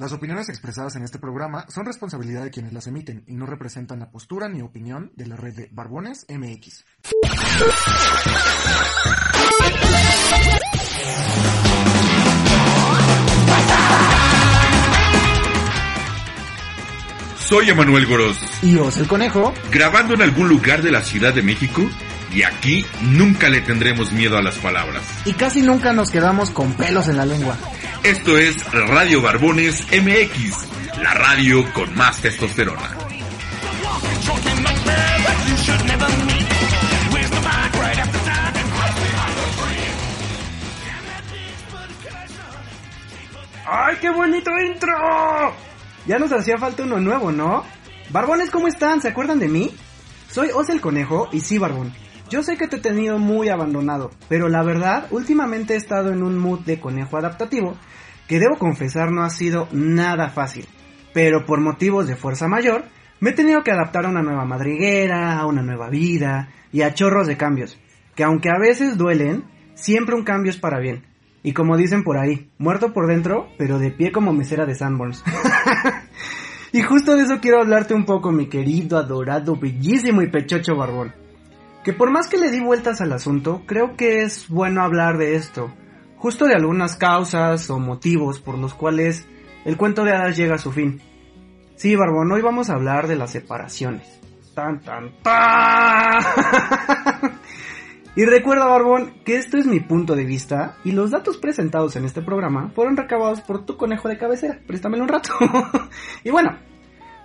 Las opiniones expresadas en este programa son responsabilidad de quienes las emiten y no representan la postura ni opinión de la red de Barbones MX. Soy Emanuel Goros, Y Os el Conejo, grabando en algún lugar de la Ciudad de México, y aquí nunca le tendremos miedo a las palabras. y casi nunca nos quedamos con pelos en la lengua. Esto es Radio Barbones MX, la radio con más testosterona. ¡Ay, qué bonito intro! Ya nos hacía falta uno nuevo, ¿no? Barbones, ¿cómo están? ¿Se acuerdan de mí? Soy Os el Conejo y sí, Barbón. Yo sé que te he tenido muy abandonado, pero la verdad, últimamente he estado en un mood de conejo adaptativo que debo confesar no ha sido nada fácil. Pero por motivos de fuerza mayor, me he tenido que adaptar a una nueva madriguera, a una nueva vida y a chorros de cambios, que aunque a veces duelen, siempre un cambio es para bien. Y como dicen por ahí, muerto por dentro, pero de pie como mesera de Sanborns. y justo de eso quiero hablarte un poco, mi querido, adorado, bellísimo y pechocho barbón. Que por más que le di vueltas al asunto, creo que es bueno hablar de esto. Justo de algunas causas o motivos por los cuales el cuento de hadas llega a su fin. Sí, Barbón, hoy vamos a hablar de las separaciones. Tan, tan, tan. Y recuerda, Barbón, que esto es mi punto de vista y los datos presentados en este programa fueron recabados por tu conejo de cabecera. Préstamelo un rato. y bueno,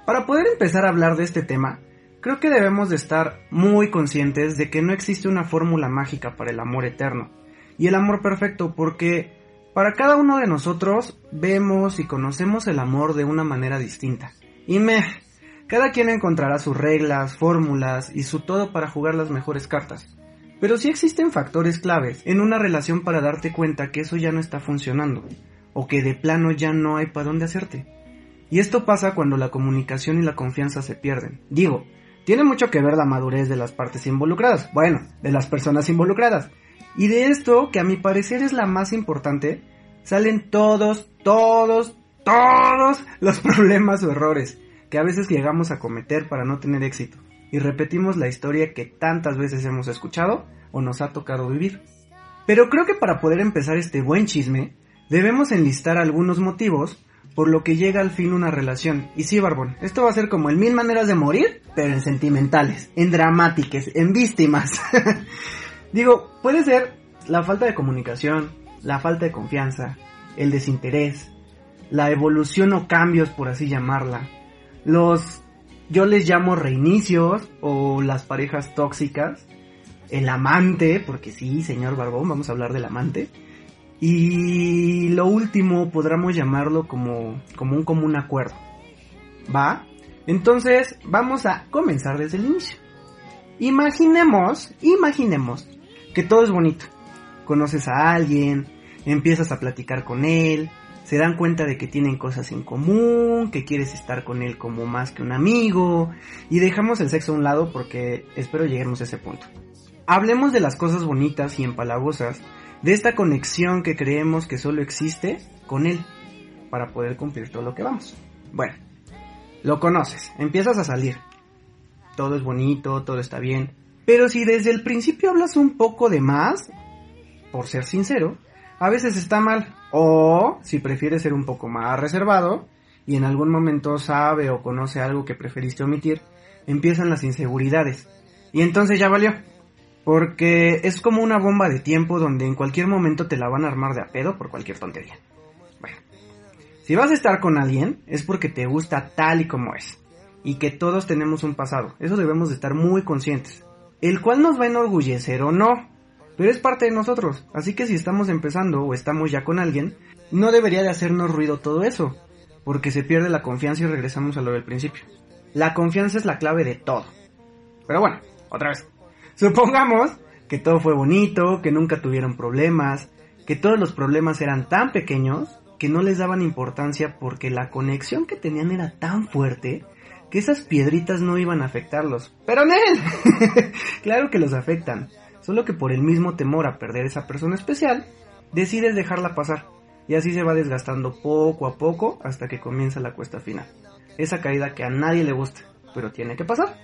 para poder empezar a hablar de este tema, creo que debemos de estar muy conscientes de que no existe una fórmula mágica para el amor eterno y el amor perfecto porque para cada uno de nosotros vemos y conocemos el amor de una manera distinta. Y me, cada quien encontrará sus reglas, fórmulas y su todo para jugar las mejores cartas. Pero sí existen factores claves en una relación para darte cuenta que eso ya no está funcionando, o que de plano ya no hay para dónde hacerte. Y esto pasa cuando la comunicación y la confianza se pierden. Digo, tiene mucho que ver la madurez de las partes involucradas, bueno, de las personas involucradas. Y de esto, que a mi parecer es la más importante, salen todos, todos, todos los problemas o errores que a veces llegamos a cometer para no tener éxito y repetimos la historia que tantas veces hemos escuchado o nos ha tocado vivir. Pero creo que para poder empezar este buen chisme, debemos enlistar algunos motivos por lo que llega al fin una relación. Y sí, Barbón, esto va a ser como en mil maneras de morir, pero en sentimentales, en dramáticas, en víctimas. Digo, puede ser la falta de comunicación, la falta de confianza, el desinterés, la evolución o cambios, por así llamarla, los yo les llamo reinicios o las parejas tóxicas, el amante, porque sí, señor Barbón, vamos a hablar del amante. Y lo último podríamos llamarlo como, como un común acuerdo. ¿Va? Entonces vamos a comenzar desde el inicio. Imaginemos, imaginemos que todo es bonito. Conoces a alguien, empiezas a platicar con él, se dan cuenta de que tienen cosas en común, que quieres estar con él como más que un amigo, y dejamos el sexo a un lado porque espero lleguemos a ese punto. Hablemos de las cosas bonitas y empalagosas, de esta conexión que creemos que solo existe con él, para poder cumplir todo lo que vamos. Bueno, lo conoces, empiezas a salir. Todo es bonito, todo está bien, pero si desde el principio hablas un poco de más, por ser sincero, a veces está mal. O si prefieres ser un poco más reservado y en algún momento sabe o conoce algo que preferiste omitir, empiezan las inseguridades. Y entonces ya valió. Porque es como una bomba de tiempo donde en cualquier momento te la van a armar de a pedo por cualquier tontería. Bueno, si vas a estar con alguien es porque te gusta tal y como es. Y que todos tenemos un pasado. Eso debemos de estar muy conscientes. El cual nos va a enorgullecer o no. Pero es parte de nosotros, así que si estamos empezando o estamos ya con alguien, no debería de hacernos ruido todo eso, porque se pierde la confianza y regresamos a lo del principio. La confianza es la clave de todo. Pero bueno, otra vez. Supongamos que todo fue bonito, que nunca tuvieron problemas, que todos los problemas eran tan pequeños que no les daban importancia porque la conexión que tenían era tan fuerte que esas piedritas no iban a afectarlos. Pero Nel, claro que los afectan solo que por el mismo temor a perder esa persona especial, decides dejarla pasar. y así se va desgastando poco a poco hasta que comienza la cuesta final. Esa caída que a nadie le gusta, pero tiene que pasar.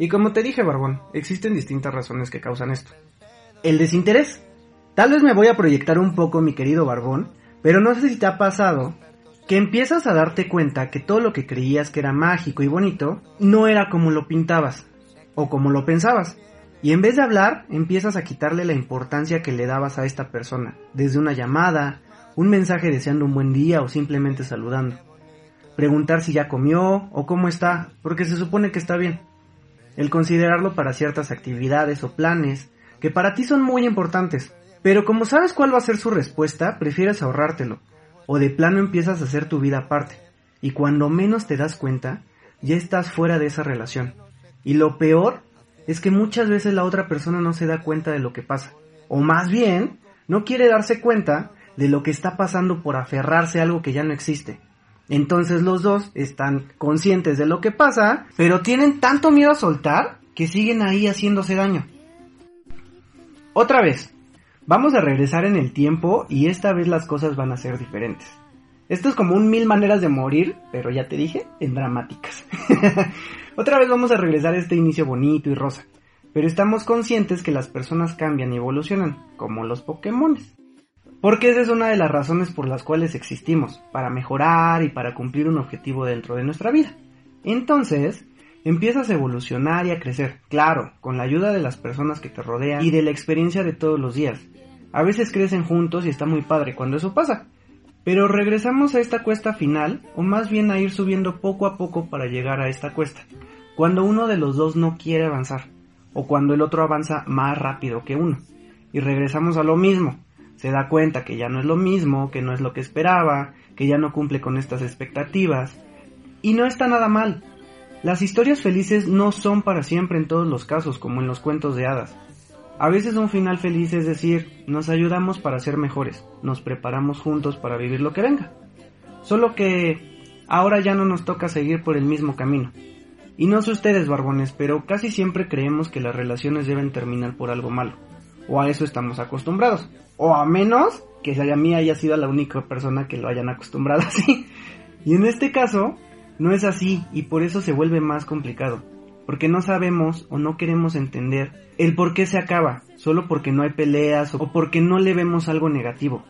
Y como te dije, Barbón, existen distintas razones que causan esto. El desinterés. Tal vez me voy a proyectar un poco, mi querido Barbón, pero no sé si te ha pasado que empiezas a darte cuenta que todo lo que creías que era mágico y bonito no era como lo pintabas o como lo pensabas. Y en vez de hablar, empiezas a quitarle la importancia que le dabas a esta persona, desde una llamada, un mensaje deseando un buen día o simplemente saludando. Preguntar si ya comió o cómo está, porque se supone que está bien. El considerarlo para ciertas actividades o planes que para ti son muy importantes, pero como sabes cuál va a ser su respuesta, prefieres ahorrártelo o de plano empiezas a hacer tu vida aparte, y cuando menos te das cuenta, ya estás fuera de esa relación. Y lo peor es que muchas veces la otra persona no se da cuenta de lo que pasa, o más bien, no quiere darse cuenta de lo que está pasando por aferrarse a algo que ya no existe. Entonces los dos están conscientes de lo que pasa, pero tienen tanto miedo a soltar que siguen ahí haciéndose daño. Otra vez, Vamos a regresar en el tiempo y esta vez las cosas van a ser diferentes. Esto es como un mil maneras de morir, pero ya te dije, en dramáticas. Otra vez vamos a regresar a este inicio bonito y rosa. Pero estamos conscientes que las personas cambian y evolucionan, como los Pokémon. Porque esa es una de las razones por las cuales existimos, para mejorar y para cumplir un objetivo dentro de nuestra vida. Entonces, empiezas a evolucionar y a crecer, claro, con la ayuda de las personas que te rodean y de la experiencia de todos los días, a veces crecen juntos y está muy padre cuando eso pasa. Pero regresamos a esta cuesta final, o más bien a ir subiendo poco a poco para llegar a esta cuesta, cuando uno de los dos no quiere avanzar, o cuando el otro avanza más rápido que uno. Y regresamos a lo mismo, se da cuenta que ya no es lo mismo, que no es lo que esperaba, que ya no cumple con estas expectativas. Y no está nada mal. Las historias felices no son para siempre en todos los casos, como en los cuentos de hadas. A veces un final feliz es decir, nos ayudamos para ser mejores, nos preparamos juntos para vivir lo que venga. Solo que ahora ya no nos toca seguir por el mismo camino. Y no sé ustedes, barbones, pero casi siempre creemos que las relaciones deben terminar por algo malo. O a eso estamos acostumbrados. O a menos que a mí haya sido la única persona que lo hayan acostumbrado así. Y en este caso, no es así y por eso se vuelve más complicado porque no sabemos o no queremos entender el por qué se acaba, solo porque no hay peleas o porque no le vemos algo negativo.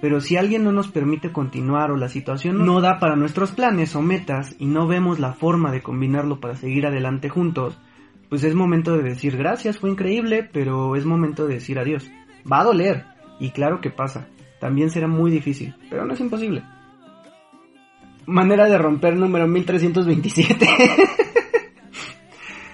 Pero si alguien no nos permite continuar o la situación no da para nuestros planes o metas y no vemos la forma de combinarlo para seguir adelante juntos, pues es momento de decir gracias, fue increíble, pero es momento de decir adiós. Va a doler, y claro que pasa, también será muy difícil, pero no es imposible. Manera de romper número 1327.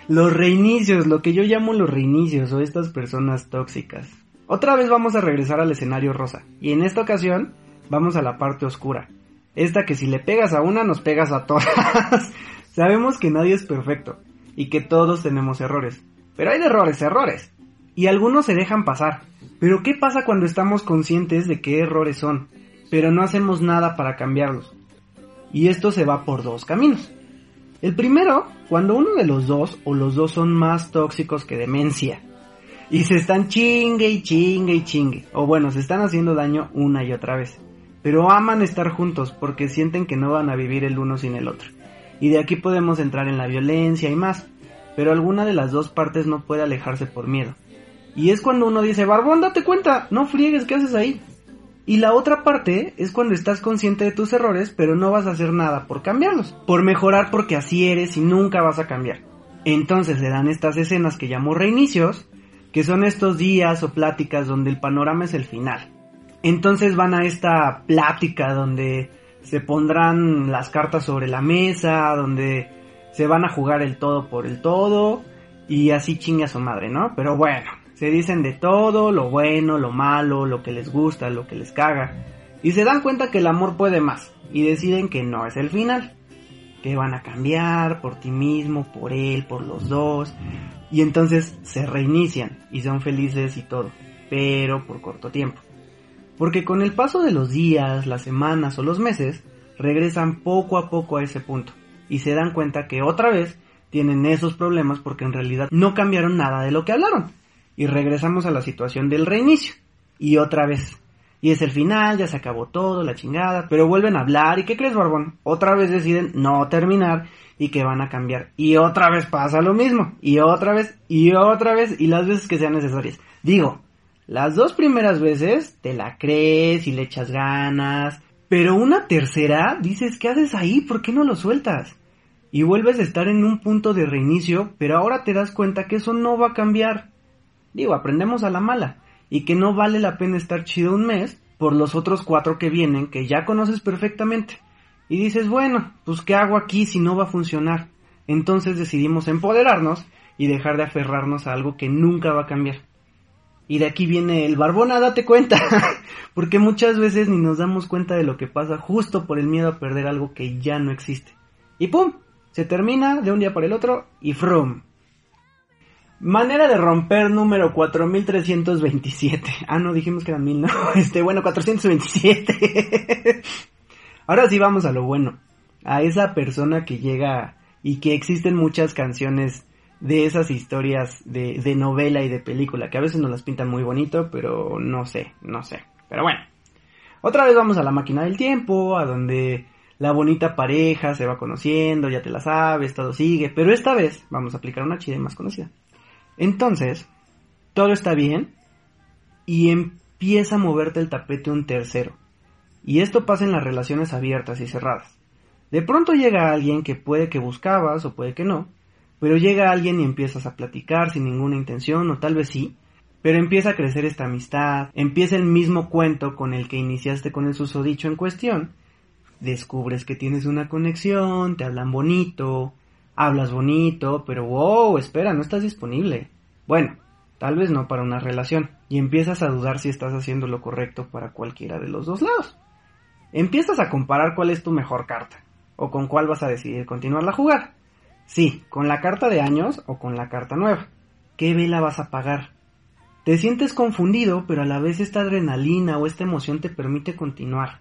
Los reinicios, lo que yo llamo los reinicios o estas personas tóxicas. Otra vez vamos a regresar al escenario rosa, y en esta ocasión vamos a la parte oscura. Esta que si le pegas a una nos pegas a todas. Sabemos que nadie es perfecto y que todos tenemos errores, pero hay errores, errores. Y algunos se dejan pasar. Pero ¿qué pasa cuando estamos conscientes de qué errores son, pero no hacemos nada para cambiarlos? Y esto se va por dos caminos. El primero, cuando uno de los dos o los dos son más tóxicos que demencia. Y se están chingue y chingue y chingue. O bueno, se están haciendo daño una y otra vez. Pero aman estar juntos porque sienten que no van a vivir el uno sin el otro. Y de aquí podemos entrar en la violencia y más. Pero alguna de las dos partes no puede alejarse por miedo. Y es cuando uno dice, Barbón, date cuenta, no friegues, ¿qué haces ahí? Y la otra parte es cuando estás consciente de tus errores, pero no vas a hacer nada por cambiarlos, por mejorar porque así eres y nunca vas a cambiar. Entonces se dan estas escenas que llamo reinicios, que son estos días o pláticas donde el panorama es el final. Entonces van a esta plática donde se pondrán las cartas sobre la mesa, donde se van a jugar el todo por el todo y así chinga su madre, ¿no? Pero bueno, se dicen de todo, lo bueno, lo malo, lo que les gusta, lo que les caga. Y se dan cuenta que el amor puede más. Y deciden que no es el final. Que van a cambiar por ti mismo, por él, por los dos. Y entonces se reinician y son felices y todo. Pero por corto tiempo. Porque con el paso de los días, las semanas o los meses, regresan poco a poco a ese punto. Y se dan cuenta que otra vez tienen esos problemas porque en realidad no cambiaron nada de lo que hablaron y regresamos a la situación del reinicio. Y otra vez, Y es el final, ya se acabó todo, la chingada, pero vuelven a hablar y ¿qué crees, Barbón? Otra vez deciden no terminar y que van a cambiar. Y otra vez pasa lo mismo, y otra vez, y otra vez, y las veces que sean necesarias. Digo, las dos primeras veces te la crees y le echas ganas, pero una tercera dices, ¿qué haces ahí? ¿Por qué no lo sueltas? Y vuelves a estar en un punto de reinicio, pero ahora te das cuenta que eso no va a cambiar. Digo, aprendemos a la mala y que no vale la pena estar chido un mes por los otros cuatro que vienen que ya conoces perfectamente. Y dices, bueno, pues ¿qué hago aquí si no va a funcionar? Entonces decidimos empoderarnos y dejar de aferrarnos a algo que nunca va a cambiar. Y de aquí viene el barbona, date cuenta, porque muchas veces ni nos damos cuenta de lo que pasa justo por el miedo a perder algo que ya no existe. Y ¡pum! Se termina de un día para el otro y ¡frum! Manera de romper número 4327. Ah, no, dijimos que eran mil, no. Este, bueno, 427. Ahora sí vamos a lo bueno. A esa persona que llega y que existen muchas canciones de esas historias de, de novela y de película, que a veces nos las pintan muy bonito, pero no sé, no sé. Pero bueno. Otra vez vamos a la máquina del tiempo, a donde la bonita pareja se va conociendo, ya te la sabes, todo sigue, pero esta vez vamos a aplicar una chida más conocida. Entonces, todo está bien y empieza a moverte el tapete un tercero. Y esto pasa en las relaciones abiertas y cerradas. De pronto llega alguien que puede que buscabas o puede que no, pero llega alguien y empiezas a platicar sin ninguna intención o tal vez sí, pero empieza a crecer esta amistad, empieza el mismo cuento con el que iniciaste con el susodicho en cuestión, descubres que tienes una conexión, te hablan bonito, hablas bonito, pero wow, espera, no estás disponible. Bueno, tal vez no para una relación, y empiezas a dudar si estás haciendo lo correcto para cualquiera de los dos lados. Empiezas a comparar cuál es tu mejor carta, o con cuál vas a decidir continuar la jugar. Sí, con la carta de años o con la carta nueva. ¿Qué vela vas a pagar? Te sientes confundido, pero a la vez esta adrenalina o esta emoción te permite continuar.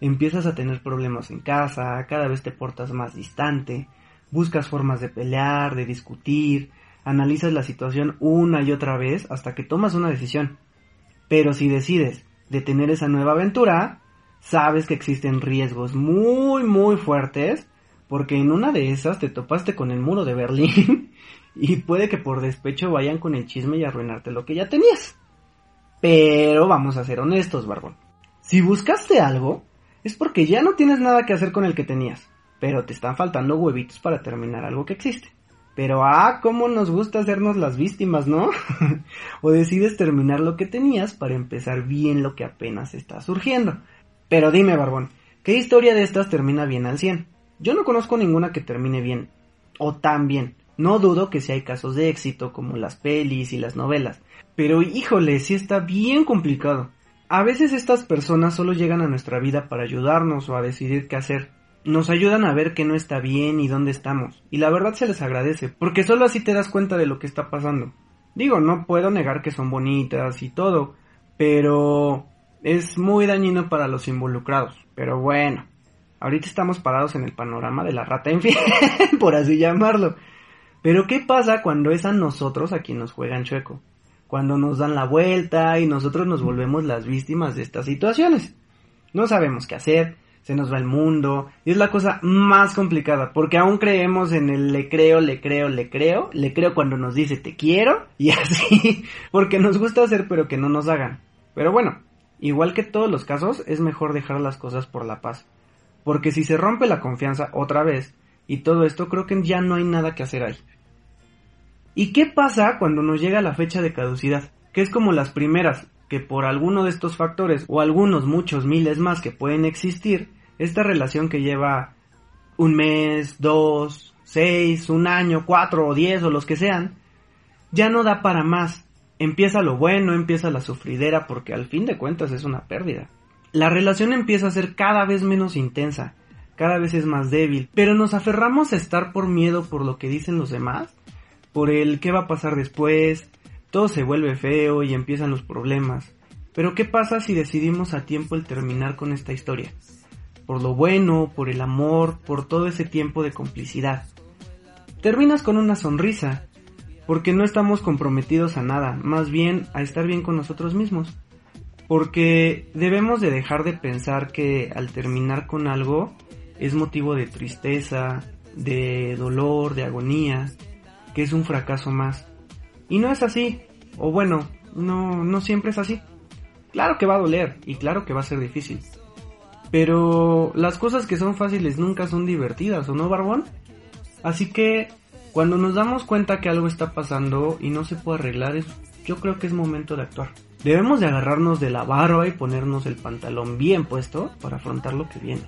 Empiezas a tener problemas en casa, cada vez te portas más distante, buscas formas de pelear, de discutir, analizas la situación una y otra vez hasta que tomas una decisión. Pero si decides detener esa nueva aventura, sabes que existen riesgos muy muy fuertes porque en una de esas te topaste con el muro de Berlín y puede que por despecho vayan con el chisme y arruinarte lo que ya tenías. Pero vamos a ser honestos, Barbón. Si buscaste algo, es porque ya no tienes nada que hacer con el que tenías pero te están faltando huevitos para terminar algo que existe. Pero ah, cómo nos gusta hacernos las víctimas, ¿no? o decides terminar lo que tenías para empezar bien lo que apenas está surgiendo. Pero dime, Barbón, ¿qué historia de estas termina bien al 100? Yo no conozco ninguna que termine bien, o tan bien. No dudo que si hay casos de éxito como las pelis y las novelas, pero híjole, sí está bien complicado. A veces estas personas solo llegan a nuestra vida para ayudarnos o a decidir qué hacer, nos ayudan a ver qué no está bien y dónde estamos. Y la verdad se les agradece, porque solo así te das cuenta de lo que está pasando. Digo, no puedo negar que son bonitas y todo, pero es muy dañino para los involucrados. Pero bueno, ahorita estamos parados en el panorama de la rata infiel, por así llamarlo. Pero ¿qué pasa cuando es a nosotros a quien nos juegan chueco? Cuando nos dan la vuelta y nosotros nos volvemos las víctimas de estas situaciones. No sabemos qué hacer, se nos va el mundo. Y es la cosa más complicada, porque aún creemos en el le creo, le creo, le creo, le creo cuando nos dice te quiero, y así, porque nos gusta hacer pero que no nos hagan. Pero bueno, igual que todos los casos, es mejor dejar las cosas por la paz. Porque si se rompe la confianza otra vez, y todo esto, creo que ya no hay nada que hacer ahí. ¿Y qué pasa cuando nos llega la fecha de caducidad? Que es como las primeras, que por alguno de estos factores o algunos muchos miles más que pueden existir, esta relación que lleva un mes, dos, seis, un año, cuatro o diez o los que sean, ya no da para más. Empieza lo bueno, empieza la sufridera porque al fin de cuentas es una pérdida. La relación empieza a ser cada vez menos intensa, cada vez es más débil, pero nos aferramos a estar por miedo por lo que dicen los demás, por el qué va a pasar después, todo se vuelve feo y empiezan los problemas. Pero ¿qué pasa si decidimos a tiempo el terminar con esta historia? Por lo bueno, por el amor, por todo ese tiempo de complicidad. Terminas con una sonrisa, porque no estamos comprometidos a nada, más bien a estar bien con nosotros mismos. Porque debemos de dejar de pensar que al terminar con algo es motivo de tristeza, de dolor, de agonía, que es un fracaso más. Y no es así, o bueno, no, no siempre es así. Claro que va a doler y claro que va a ser difícil. Pero las cosas que son fáciles nunca son divertidas, ¿o no, Barbón? Así que cuando nos damos cuenta que algo está pasando y no se puede arreglar, yo creo que es momento de actuar. Debemos de agarrarnos de la barba y ponernos el pantalón bien puesto para afrontar lo que viene.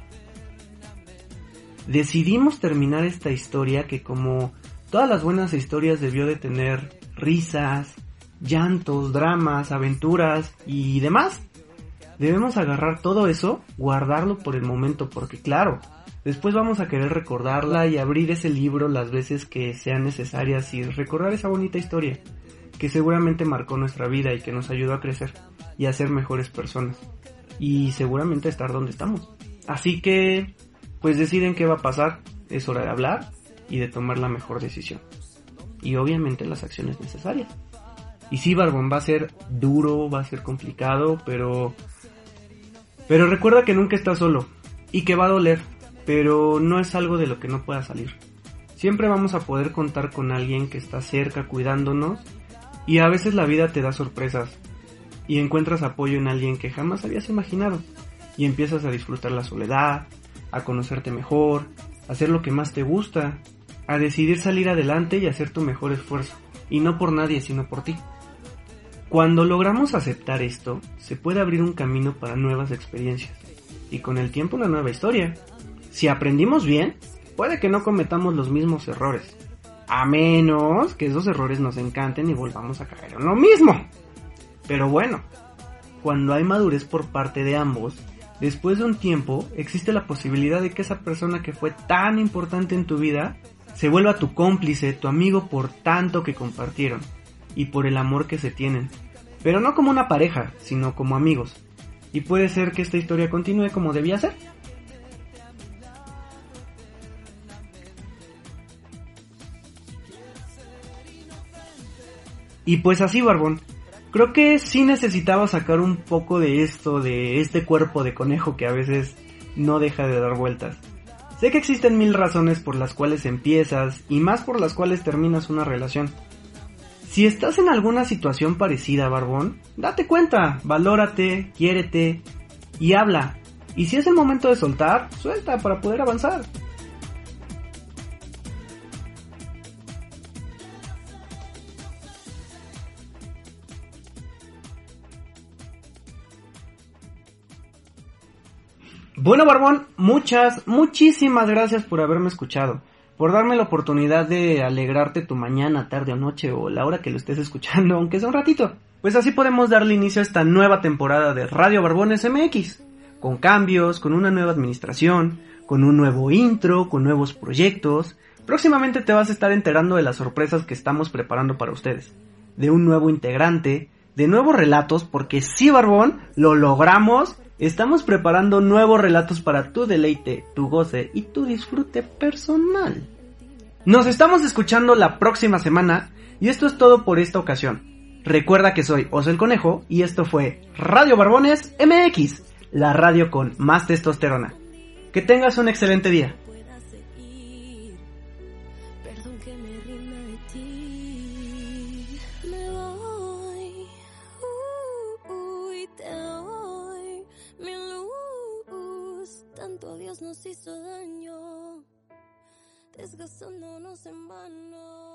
Decidimos terminar esta historia que como todas las buenas historias debió de tener risas, llantos, dramas, aventuras y demás. Debemos agarrar todo eso, guardarlo por el momento, porque claro, después vamos a querer recordarla y abrir ese libro las veces que sean necesarias y recordar esa bonita historia, que seguramente marcó nuestra vida y que nos ayudó a crecer y a ser mejores personas. Y seguramente estar donde estamos. Así que, pues deciden qué va a pasar, es hora de hablar y de tomar la mejor decisión. Y obviamente las acciones necesarias. Y sí, Barbón, va a ser duro, va a ser complicado, pero... Pero recuerda que nunca estás solo y que va a doler, pero no es algo de lo que no pueda salir. Siempre vamos a poder contar con alguien que está cerca cuidándonos y a veces la vida te da sorpresas y encuentras apoyo en alguien que jamás habías imaginado y empiezas a disfrutar la soledad, a conocerte mejor, a hacer lo que más te gusta, a decidir salir adelante y hacer tu mejor esfuerzo, y no por nadie sino por ti. Cuando logramos aceptar esto, se puede abrir un camino para nuevas experiencias y con el tiempo una nueva historia. Si aprendimos bien, puede que no cometamos los mismos errores, a menos que esos errores nos encanten y volvamos a caer en lo mismo. Pero bueno, cuando hay madurez por parte de ambos, después de un tiempo existe la posibilidad de que esa persona que fue tan importante en tu vida se vuelva tu cómplice, tu amigo por tanto que compartieron y por el amor que se tienen. Pero no como una pareja, sino como amigos. Y puede ser que esta historia continúe como debía ser. Y pues así, Barbón. Creo que sí necesitaba sacar un poco de esto, de este cuerpo de conejo que a veces no deja de dar vueltas. Sé que existen mil razones por las cuales empiezas y más por las cuales terminas una relación. Si estás en alguna situación parecida, Barbón, date cuenta, valórate, quiérete y habla. Y si es el momento de soltar, suelta para poder avanzar. Bueno, Barbón, muchas, muchísimas gracias por haberme escuchado por darme la oportunidad de alegrarte tu mañana, tarde o noche o la hora que lo estés escuchando, aunque sea un ratito. Pues así podemos darle inicio a esta nueva temporada de Radio Barbones MX, con cambios, con una nueva administración, con un nuevo intro, con nuevos proyectos. Próximamente te vas a estar enterando de las sorpresas que estamos preparando para ustedes, de un nuevo integrante, de nuevos relatos, porque sí, Barbón, lo logramos. Estamos preparando nuevos relatos para tu deleite, tu goce y tu disfrute personal. Nos estamos escuchando la próxima semana y esto es todo por esta ocasión. Recuerda que soy Oso el Conejo y esto fue Radio Barbones MX, la radio con más testosterona. Que tengas un excelente día. Nos hizo daño desgastándonos en vano.